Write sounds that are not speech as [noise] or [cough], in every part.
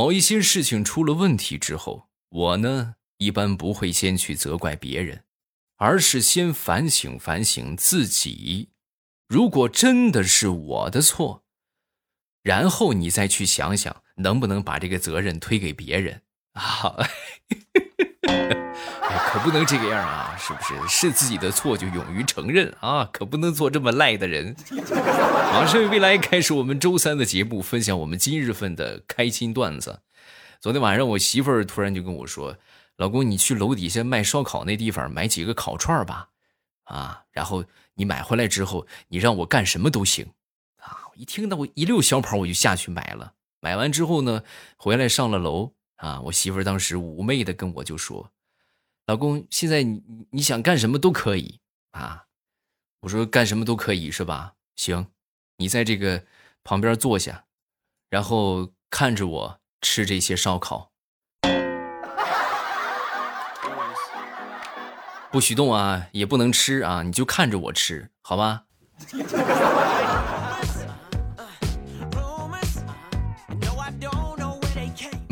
某一些事情出了问题之后，我呢一般不会先去责怪别人，而是先反省反省自己。如果真的是我的错，然后你再去想想能不能把这个责任推给别人啊。[laughs] [laughs] 可不能这个样啊！是不是是自己的错就勇于承认啊？可不能做这么赖的人。马上未来开始我们周三的节目，分享我们今日份的开心段子。昨天晚上我媳妇儿突然就跟我说：“老公，你去楼底下卖烧烤那地方买几个烤串吧，啊，然后你买回来之后，你让我干什么都行。”啊，我一听到我一溜小跑我就下去买了。买完之后呢，回来上了楼啊，我媳妇儿当时妩媚的跟我就说。老公，现在你你想干什么都可以啊！我说干什么都可以是吧？行，你在这个旁边坐下，然后看着我吃这些烧烤，不许动啊，也不能吃啊，你就看着我吃，好吧？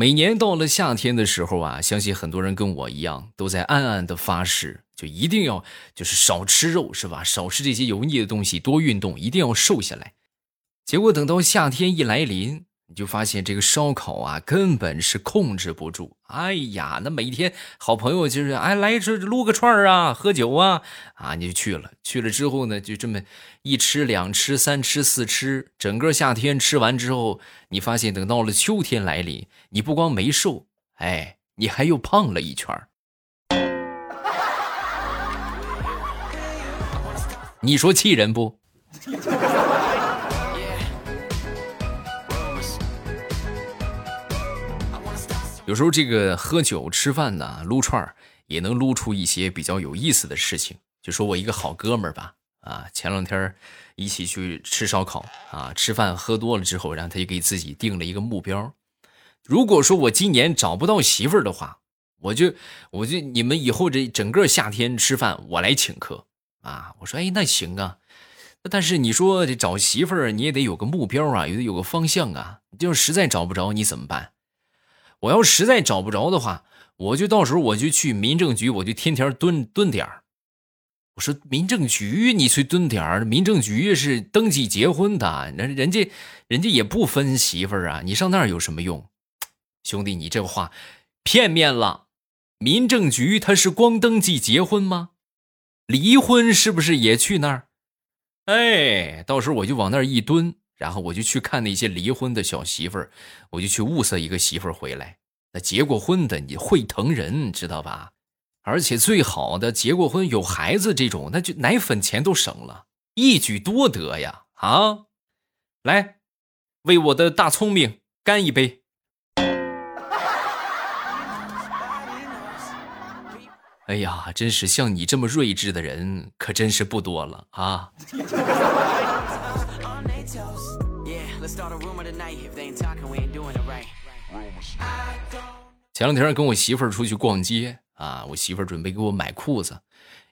每年到了夏天的时候啊，相信很多人跟我一样，都在暗暗的发誓，就一定要就是少吃肉，是吧？少吃这些油腻的东西，多运动，一定要瘦下来。结果等到夏天一来临。你就发现这个烧烤啊，根本是控制不住。哎呀，那每天好朋友就是哎来这撸个串啊，喝酒啊，啊你就去了。去了之后呢，就这么一吃两吃三吃四吃，整个夏天吃完之后，你发现等到了秋天来临，你不光没瘦，哎，你还又胖了一圈你说气人不？有时候这个喝酒吃饭呢，撸串儿也能撸出一些比较有意思的事情。就说我一个好哥们儿吧，啊，前两天一起去吃烧烤啊，吃饭喝多了之后，然后他就给自己定了一个目标：如果说我今年找不到媳妇儿的话，我就我就你们以后这整个夏天吃饭我来请客啊。我说哎，那行啊，但是你说这找媳妇儿你也得有个目标啊，有得有个方向啊。就是实在找不着你怎么办？我要实在找不着的话，我就到时候我就去民政局，我就天天蹲蹲点儿。我说民政局，你去蹲点儿，民政局是登记结婚的，人人家人家也不分媳妇儿啊，你上那儿有什么用？兄弟，你这话片面了。民政局他是光登记结婚吗？离婚是不是也去那儿？哎，到时候我就往那儿一蹲。然后我就去看那些离婚的小媳妇儿，我就去物色一个媳妇儿回来。那结过婚的你会疼人，知道吧？而且最好的结过婚有孩子这种，那就奶粉钱都省了，一举多得呀！啊，来，为我的大聪明干一杯！哎呀，真是像你这么睿智的人，可真是不多了啊！前两天跟我媳妇儿出去逛街啊，我媳妇儿准备给我买裤子，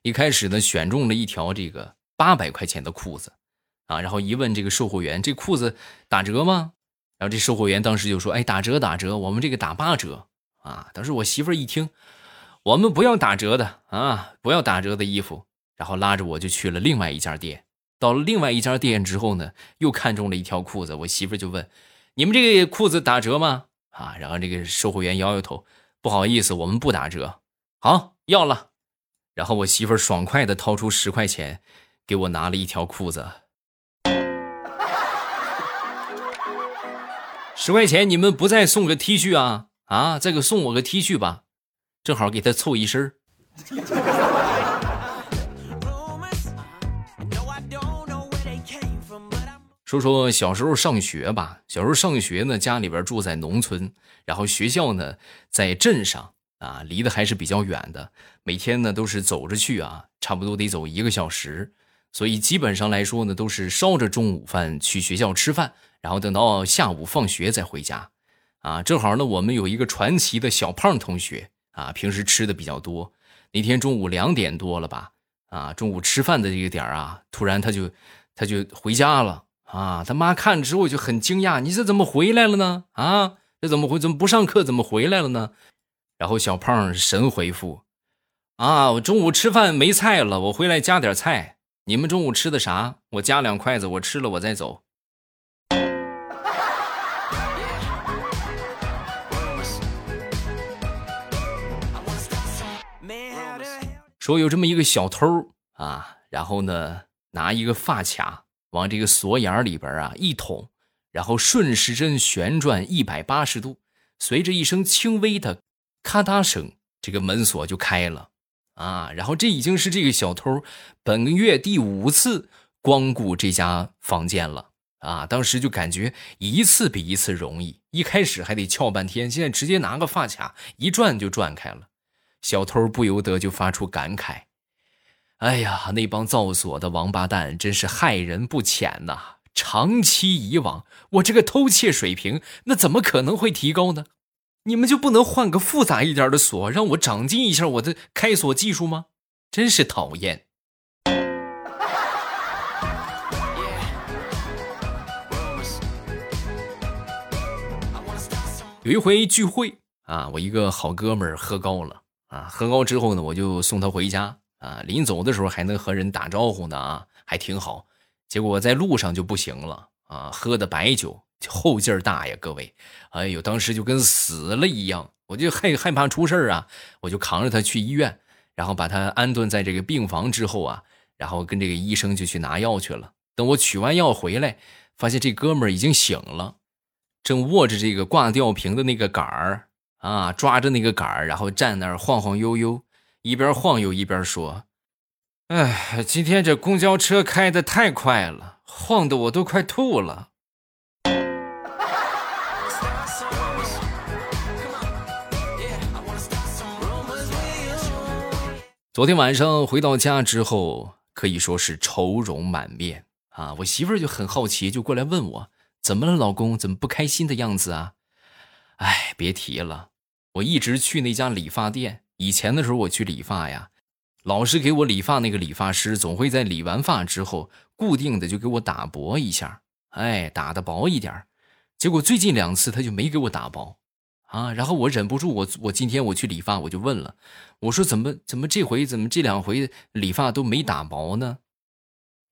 一开始呢选中了一条这个八百块钱的裤子，啊，然后一问这个售货员，这裤子打折吗？然后这售货员当时就说，哎，打折打折，我们这个打八折啊。当时我媳妇儿一听，我们不要打折的啊，不要打折的衣服，然后拉着我就去了另外一家店。到了另外一家店之后呢，又看中了一条裤子，我媳妇就问：“你们这个裤子打折吗？”啊，然后这个售货员摇摇头：“不好意思，我们不打折。”好，要了。然后我媳妇爽快的掏出十块钱，给我拿了一条裤子。十块钱，你们不再送个 T 恤啊？啊，再给送我个 T 恤吧，正好给他凑一身。说说小时候上学吧。小时候上学呢，家里边住在农村，然后学校呢在镇上啊，离得还是比较远的。每天呢都是走着去啊，差不多得走一个小时。所以基本上来说呢，都是烧着中午饭去学校吃饭，然后等到下午放学再回家。啊，正好呢，我们有一个传奇的小胖同学啊，平时吃的比较多。那天中午两点多了吧？啊，中午吃饭的这个点啊，突然他就他就回家了。啊，他妈看之后就很惊讶，你这怎么回来了呢？啊，这怎么回？怎么不上课？怎么回来了呢？然后小胖神回复：“啊，我中午吃饭没菜了，我回来加点菜。你们中午吃的啥？我加两筷子，我吃了我再走。”说有这么一个小偷啊，然后呢，拿一个发卡往这个锁眼里边啊一捅，然后顺时针旋转一百八十度，随着一声轻微的咔嗒声，这个门锁就开了啊。然后这已经是这个小偷本月第五次光顾这家房间了啊。当时就感觉一次比一次容易，一开始还得撬半天，现在直接拿个发卡一转就转开了。小偷不由得就发出感慨：“哎呀，那帮造锁的王八蛋真是害人不浅呐！长期以往，我这个偷窃水平那怎么可能会提高呢？你们就不能换个复杂一点的锁，让我长进一下我的开锁技术吗？真是讨厌！”有一回聚会啊，我一个好哥们儿喝高了。啊，喝高之后呢，我就送他回家啊。临走的时候还能和人打招呼呢啊，还挺好。结果在路上就不行了啊，喝的白酒后劲儿大呀，各位。哎呦，当时就跟死了一样，我就害害怕出事儿啊，我就扛着他去医院，然后把他安顿在这个病房之后啊，然后跟这个医生就去拿药去了。等我取完药回来，发现这哥们儿已经醒了，正握着这个挂吊瓶的那个杆儿。啊，抓着那个杆儿，然后站那儿晃晃悠悠，一边晃悠一边说：“哎，今天这公交车开的太快了，晃得我都快吐了。”昨天晚上回到家之后，可以说是愁容满面啊！我媳妇儿就很好奇，就过来问我：“怎么了，老公？怎么不开心的样子啊？”哎，别提了。我一直去那家理发店。以前的时候，我去理发呀，老是给我理发那个理发师总会在理完发之后，固定的就给我打薄一下，哎，打的薄一点结果最近两次他就没给我打薄，啊，然后我忍不住，我我今天我去理发，我就问了，我说怎么怎么这回怎么这两回理发都没打薄呢？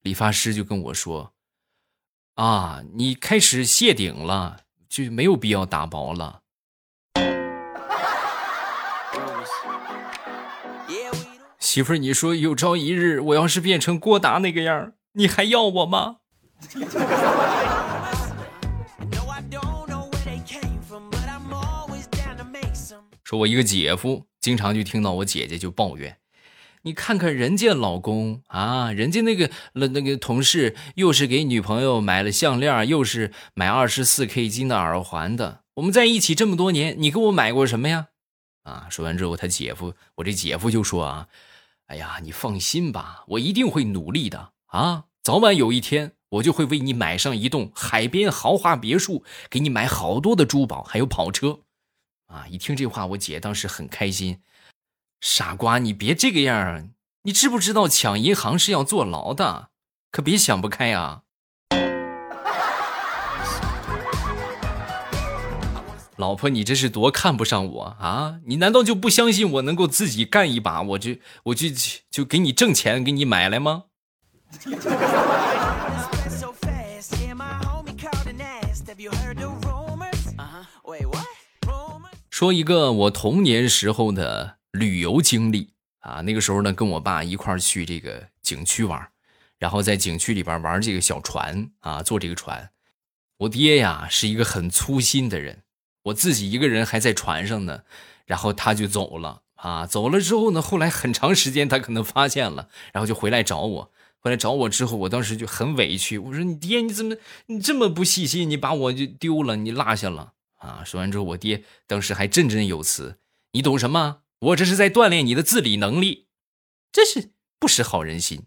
理发师就跟我说，啊，你开始谢顶了，就没有必要打薄了。媳妇儿，你说有朝一日我要是变成郭达那个样，你还要我吗？说，我一个姐夫经常就听到我姐姐就抱怨，你看看人家老公啊，人家那个那那个同事又是给女朋友买了项链，又是买二十四 K 金的耳环的。我们在一起这么多年，你给我买过什么呀？啊！说完之后，他姐夫，我这姐夫就说啊。哎呀，你放心吧，我一定会努力的啊！早晚有一天，我就会为你买上一栋海边豪华别墅，给你买好多的珠宝，还有跑车。啊！一听这话，我姐当时很开心。傻瓜，你别这个样啊你知不知道抢银行是要坐牢的？可别想不开啊！老婆，你这是多看不上我啊！你难道就不相信我能够自己干一把？我就我就就给你挣钱，给你买来吗？说一个我童年时候的旅游经历啊，那个时候呢，跟我爸一块儿去这个景区玩，然后在景区里边玩这个小船啊，坐这个船。我爹呀是一个很粗心的人。我自己一个人还在船上呢，然后他就走了啊！走了之后呢，后来很长时间他可能发现了，然后就回来找我。回来找我之后，我当时就很委屈，我说：“你爹你怎么你这么不细心？你把我就丢了，你落下了啊！”说完之后，我爹当时还振振有词：“你懂什么？我这是在锻炼你的自理能力，真是不识好人心。”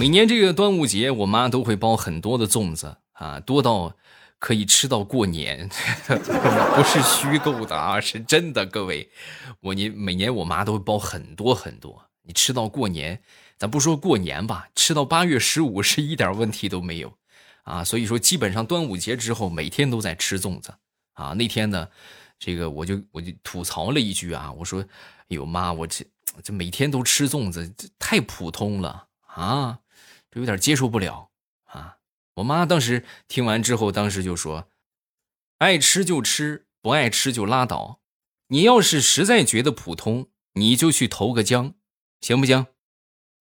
每年这个端午节，我妈都会包很多的粽子啊，多到可以吃到过年，[laughs] 不是虚构的啊，是真的。各位，我年每年我妈都会包很多很多，你吃到过年，咱不说过年吧，吃到八月十五是一点问题都没有，啊，所以说基本上端午节之后每天都在吃粽子，啊，那天呢，这个我就我就吐槽了一句啊，我说，哎呦妈，我这这每天都吃粽子，这太普通了啊，这有点接受不了啊。我妈当时听完之后，当时就说，爱吃就吃，不爱吃就拉倒，你要是实在觉得普通，你就去投个江，行不行？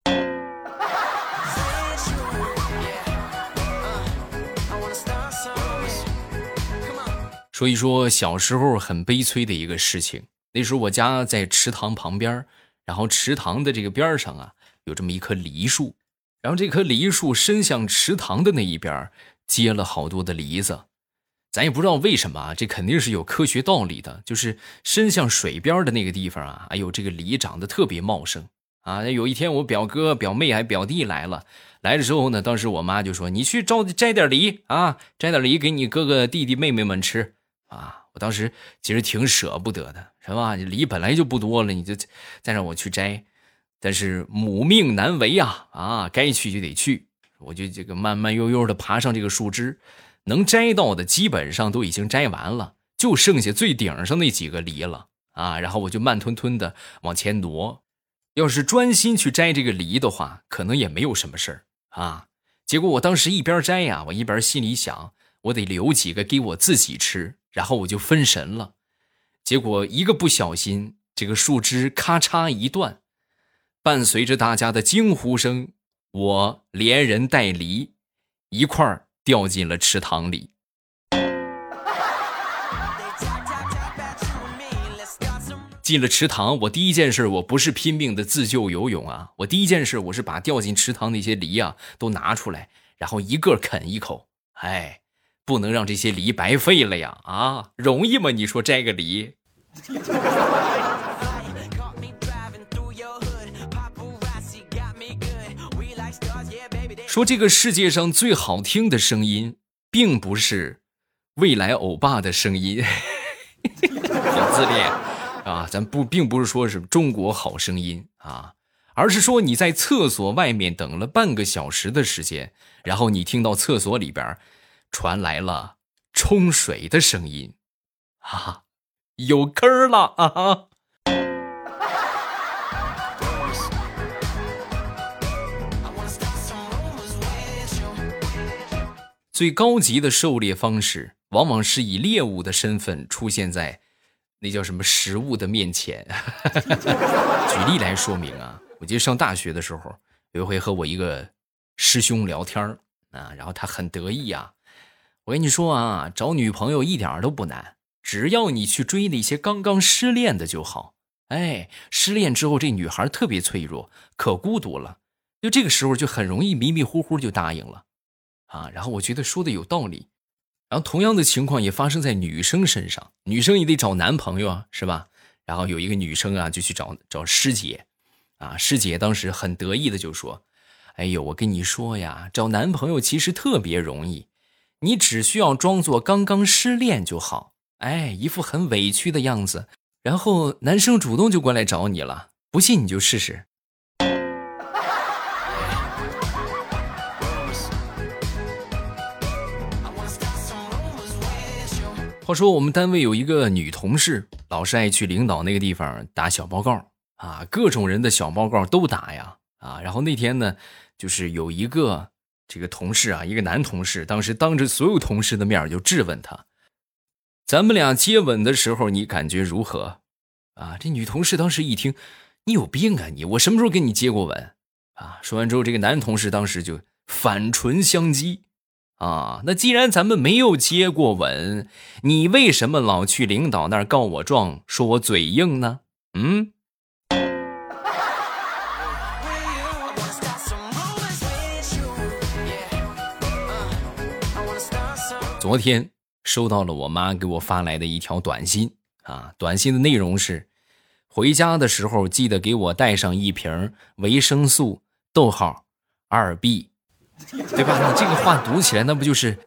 [laughs] 说一说小时候很悲催的一个事情。那时候我家在池塘旁边，然后池塘的这个边上啊，有这么一棵梨树，然后这棵梨树伸向池塘的那一边，结了好多的梨子。咱也不知道为什么啊，这肯定是有科学道理的。就是伸向水边的那个地方啊，哎呦，这个梨长得特别茂盛啊。有一天我表哥、表妹还表弟来了，来了之后呢，当时我妈就说：“你去招摘点梨啊，摘点梨给你哥哥、弟弟、妹妹们吃。”啊，我当时其实挺舍不得的，是吧？梨本来就不多了，你就再让我去摘，但是母命难违啊！啊，该去就得去，我就这个慢慢悠悠的爬上这个树枝，能摘到的基本上都已经摘完了，就剩下最顶上那几个梨了啊！然后我就慢吞吞的往前挪，要是专心去摘这个梨的话，可能也没有什么事儿啊。结果我当时一边摘呀，我一边心里想，我得留几个给我自己吃。然后我就分神了，结果一个不小心，这个树枝咔嚓一断，伴随着大家的惊呼声，我连人带梨一块儿掉进了池塘里。进了池塘，我第一件事，我不是拼命的自救游泳啊，我第一件事，我是把掉进池塘那些梨啊都拿出来，然后一个啃一口，哎。不能让这些梨白费了呀！啊，容易吗？你说摘个梨？[laughs] 说这个世界上最好听的声音，并不是未来欧巴的声音，[laughs] 好自恋啊！咱不并不是说是中国好声音啊，而是说你在厕所外面等了半个小时的时间，然后你听到厕所里边。传来了冲水的声音，啊，有坑了啊！最高级的狩猎方式，往往是以猎物的身份出现在那叫什么食物的面前。[laughs] 举例来说明啊，我记得上大学的时候，有一回和我一个师兄聊天啊，然后他很得意啊。我跟你说啊，找女朋友一点都不难，只要你去追那些刚刚失恋的就好。哎，失恋之后这女孩特别脆弱，可孤独了，就这个时候就很容易迷迷糊糊就答应了，啊。然后我觉得说的有道理。然后同样的情况也发生在女生身上，女生也得找男朋友啊，是吧？然后有一个女生啊，就去找找师姐，啊，师姐当时很得意的就说：“哎呦，我跟你说呀，找男朋友其实特别容易。”你只需要装作刚刚失恋就好，哎，一副很委屈的样子，然后男生主动就过来找你了。不信你就试试。话说我们单位有一个女同事，老是爱去领导那个地方打小报告啊，各种人的小报告都打呀啊。然后那天呢，就是有一个。这个同事啊，一个男同事，当时当着所有同事的面就质问他：“咱们俩接吻的时候，你感觉如何？”啊，这女同事当时一听：“你有病啊你！我什么时候跟你接过吻？”啊，说完之后，这个男同事当时就反唇相讥：“啊，那既然咱们没有接过吻，你为什么老去领导那儿告我状，说我嘴硬呢？”嗯。昨天收到了我妈给我发来的一条短信啊，短信的内容是：回家的时候记得给我带上一瓶维生素，逗号二 B，[laughs] 对吧？你这个话读起来，那不就是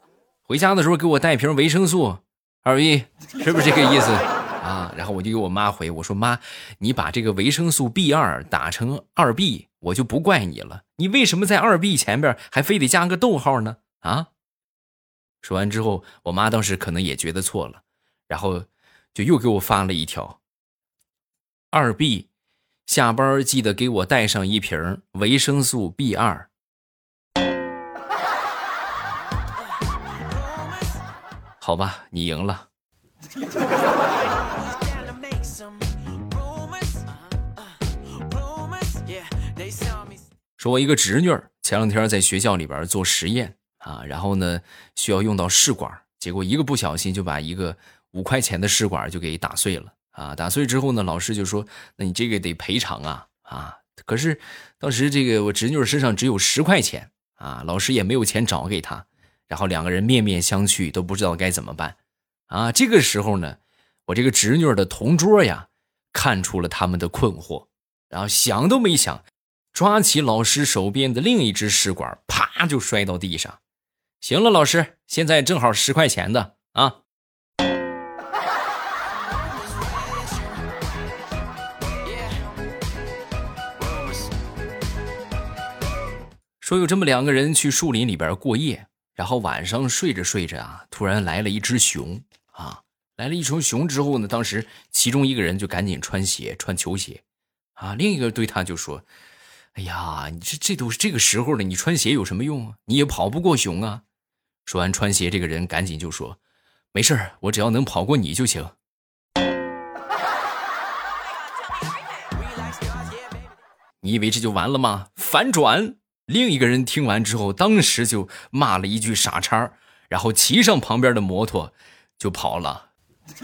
回家的时候给我带一瓶维生素二 B，是不是这个意思？啊，然后我就给我妈回我说妈，你把这个维生素 B 二打成二 B，我就不怪你了。你为什么在二 B 前边还非得加个逗号呢？啊？说完之后，我妈当时可能也觉得错了，然后就又给我发了一条：二 B，下班记得给我带上一瓶维生素 B 二。好吧，你赢了。说，我一个侄女前两天在学校里边做实验啊，然后呢需要用到试管，结果一个不小心就把一个五块钱的试管就给打碎了啊！打碎之后呢，老师就说：“那你这个得赔偿啊啊！”可是当时这个我侄女身上只有十块钱啊，老师也没有钱找给她，然后两个人面面相觑，都不知道该怎么办。啊，这个时候呢，我这个侄女的同桌呀，看出了他们的困惑，然后想都没想，抓起老师手边的另一只试管，啪就摔到地上。行了，老师，现在正好十块钱的啊。说有这么两个人去树林里边过夜，然后晚上睡着睡着啊，突然来了一只熊。啊，来了一群熊之后呢，当时其中一个人就赶紧穿鞋，穿球鞋，啊，另一个对他就说：“哎呀，你这这都是这个时候了，你穿鞋有什么用啊？你也跑不过熊啊。”说完穿鞋，这个人赶紧就说：“没事我只要能跑过你就行。”你以为这就完了吗？反转，另一个人听完之后，当时就骂了一句“傻叉”，然后骑上旁边的摩托。就跑了。[laughs]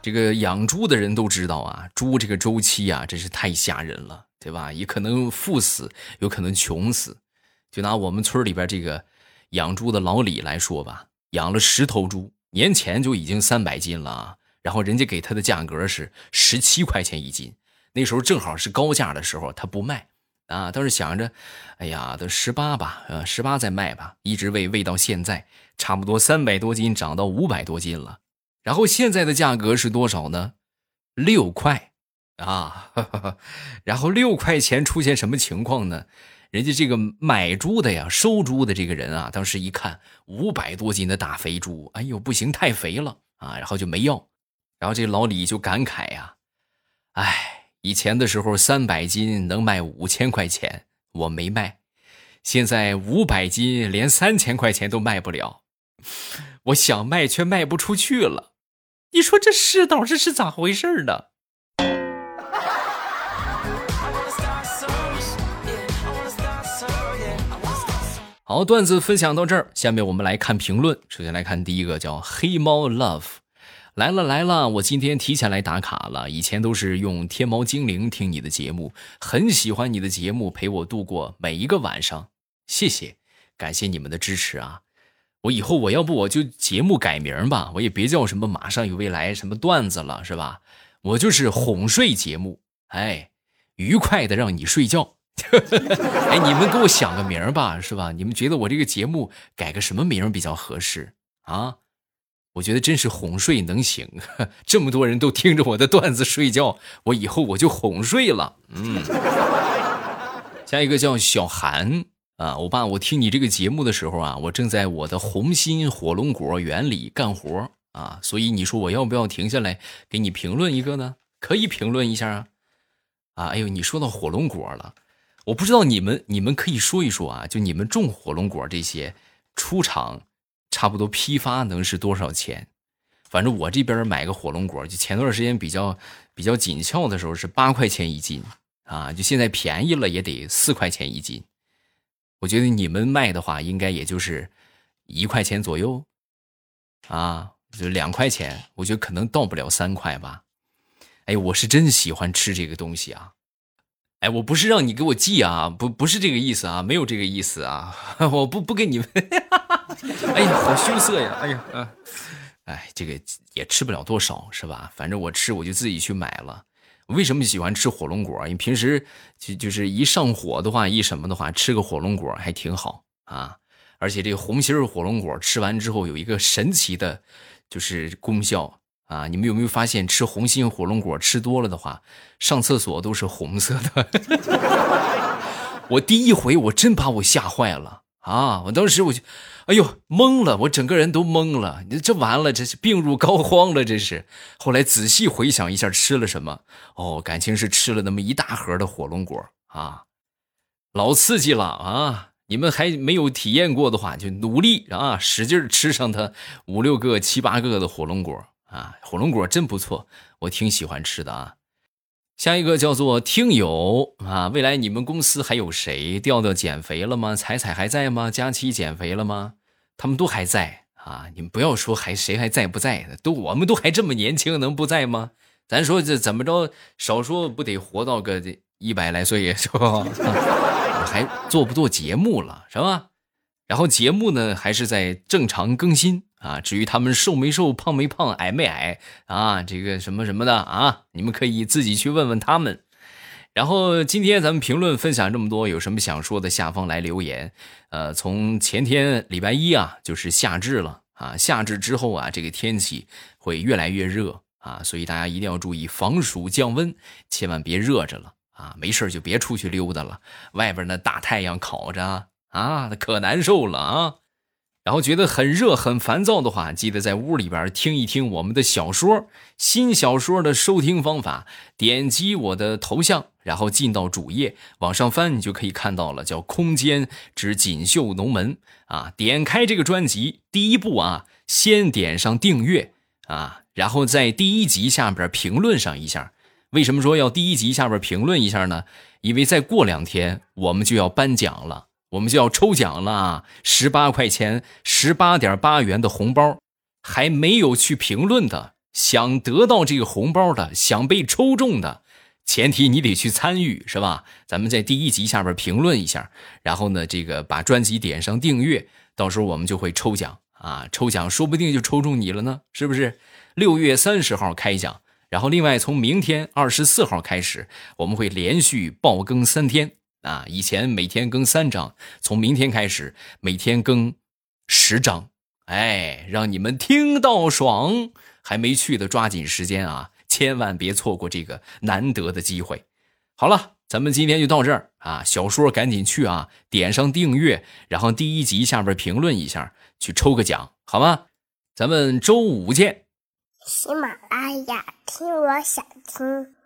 这个养猪的人都知道啊，猪这个周期啊，真是太吓人了，对吧？也可能富死，有可能穷死。就拿我们村里边这个养猪的老李来说吧，养了十头猪，年前就已经三百斤了啊。然后人家给他的价格是十七块钱一斤，那时候正好是高价的时候，他不卖。啊，倒是想着，哎呀，都十八吧，呃，十八再卖吧，一直喂喂到现在，差不多三百多斤，涨到五百多斤了。然后现在的价格是多少呢？六块啊！[laughs] 然后六块钱出现什么情况呢？人家这个买猪的呀，收猪的这个人啊，当时一看五百多斤的大肥猪，哎呦，不行，太肥了啊，然后就没要。然后这老李就感慨呀，哎。以前的时候，三百斤能卖五千块钱，我没卖；现在五百斤连三千块钱都卖不了，我想卖却卖不出去了。你说这世道这是咋回事呢？好，段子分享到这儿，下面我们来看评论。首先来看第一个，叫黑猫 Love。来了来了，我今天提前来打卡了。以前都是用天猫精灵听你的节目，很喜欢你的节目，陪我度过每一个晚上。谢谢，感谢你们的支持啊！我以后我要不我就节目改名吧，我也别叫什么马上有未来什么段子了，是吧？我就是哄睡节目，哎，愉快的让你睡觉。[laughs] 哎，你们给我想个名吧，是吧？你们觉得我这个节目改个什么名比较合适啊？我觉得真是哄睡能行，[laughs] 这么多人都听着我的段子睡觉，我以后我就哄睡了。嗯，下一个叫小韩啊，我爸，我听你这个节目的时候啊，我正在我的红心火龙果园里干活啊，所以你说我要不要停下来给你评论一个呢？可以评论一下啊。啊，哎呦，你说到火龙果了，我不知道你们你们可以说一说啊，就你们种火龙果这些出厂。差不多批发能是多少钱？反正我这边买个火龙果，就前段时间比较比较紧俏的时候是八块钱一斤啊，就现在便宜了也得四块钱一斤。我觉得你们卖的话，应该也就是一块钱左右啊，就两块钱，我觉得可能到不了三块吧。哎，我是真喜欢吃这个东西啊！哎，我不是让你给我寄啊，不不是这个意思啊，没有这个意思啊，[laughs] 我不不给你们。[laughs] 哎呀，好羞涩呀！哎呀，啊，哎，这个也吃不了多少，是吧？反正我吃，我就自己去买了。为什么喜欢吃火龙果？因为平时就就是一上火的话，一什么的话，吃个火龙果还挺好啊。而且这个红心火龙果吃完之后有一个神奇的，就是功效啊！你们有没有发现，吃红心火龙果吃多了的话，上厕所都是红色的？[laughs] 我第一回我真把我吓坏了啊！我当时我就，哎呦懵了，我整个人都懵了。你这完了，这是病入膏肓了，这是。后来仔细回想一下吃了什么，哦，感情是吃了那么一大盒的火龙果啊，老刺激了啊！你们还没有体验过的话，就努力啊，使劲吃上它五六个、七八个的火龙果啊！火龙果真不错，我挺喜欢吃的啊。下一个叫做听友啊，未来你们公司还有谁？调调减肥了吗？彩彩还在吗？佳期减肥了吗？他们都还在啊！你们不要说还谁还在不在的，都我们都还这么年轻，能不在吗？咱说这怎么着，少说不得活到个一百来岁是吧？[laughs] 还做不做节目了是吧？然后节目呢还是在正常更新啊。至于他们瘦没瘦、胖没胖、矮没矮啊，这个什么什么的啊，你们可以自己去问问他们。然后今天咱们评论分享这么多，有什么想说的，下方来留言。呃，从前天礼拜一啊，就是夏至了啊。夏至之后啊，这个天气会越来越热啊，所以大家一定要注意防暑降温，千万别热着了。啊，没事就别出去溜达了，外边那大太阳烤着啊，可难受了啊。然后觉得很热很烦躁的话，记得在屋里边听一听我们的小说。新小说的收听方法，点击我的头像，然后进到主页，往上翻，你就可以看到了，叫《空间之锦绣龙门》啊。点开这个专辑，第一步啊，先点上订阅啊，然后在第一集下边评论上一下。为什么说要第一集下边评论一下呢？因为再过两天我们就要颁奖了，我们就要抽奖了，十八块钱、十八点八元的红包，还没有去评论的，想得到这个红包的，想被抽中的，前提你得去参与，是吧？咱们在第一集下边评论一下，然后呢，这个把专辑点上订阅，到时候我们就会抽奖啊，抽奖说不定就抽中你了呢，是不是？六月三十号开奖。然后，另外从明天二十四号开始，我们会连续爆更三天啊！以前每天更三章，从明天开始每天更十章，哎，让你们听到爽！还没去的抓紧时间啊，千万别错过这个难得的机会。好了，咱们今天就到这儿啊！小说赶紧去啊，点上订阅，然后第一集下边评论一下，去抽个奖，好吗？咱们周五见。喜马拉雅，听我想听。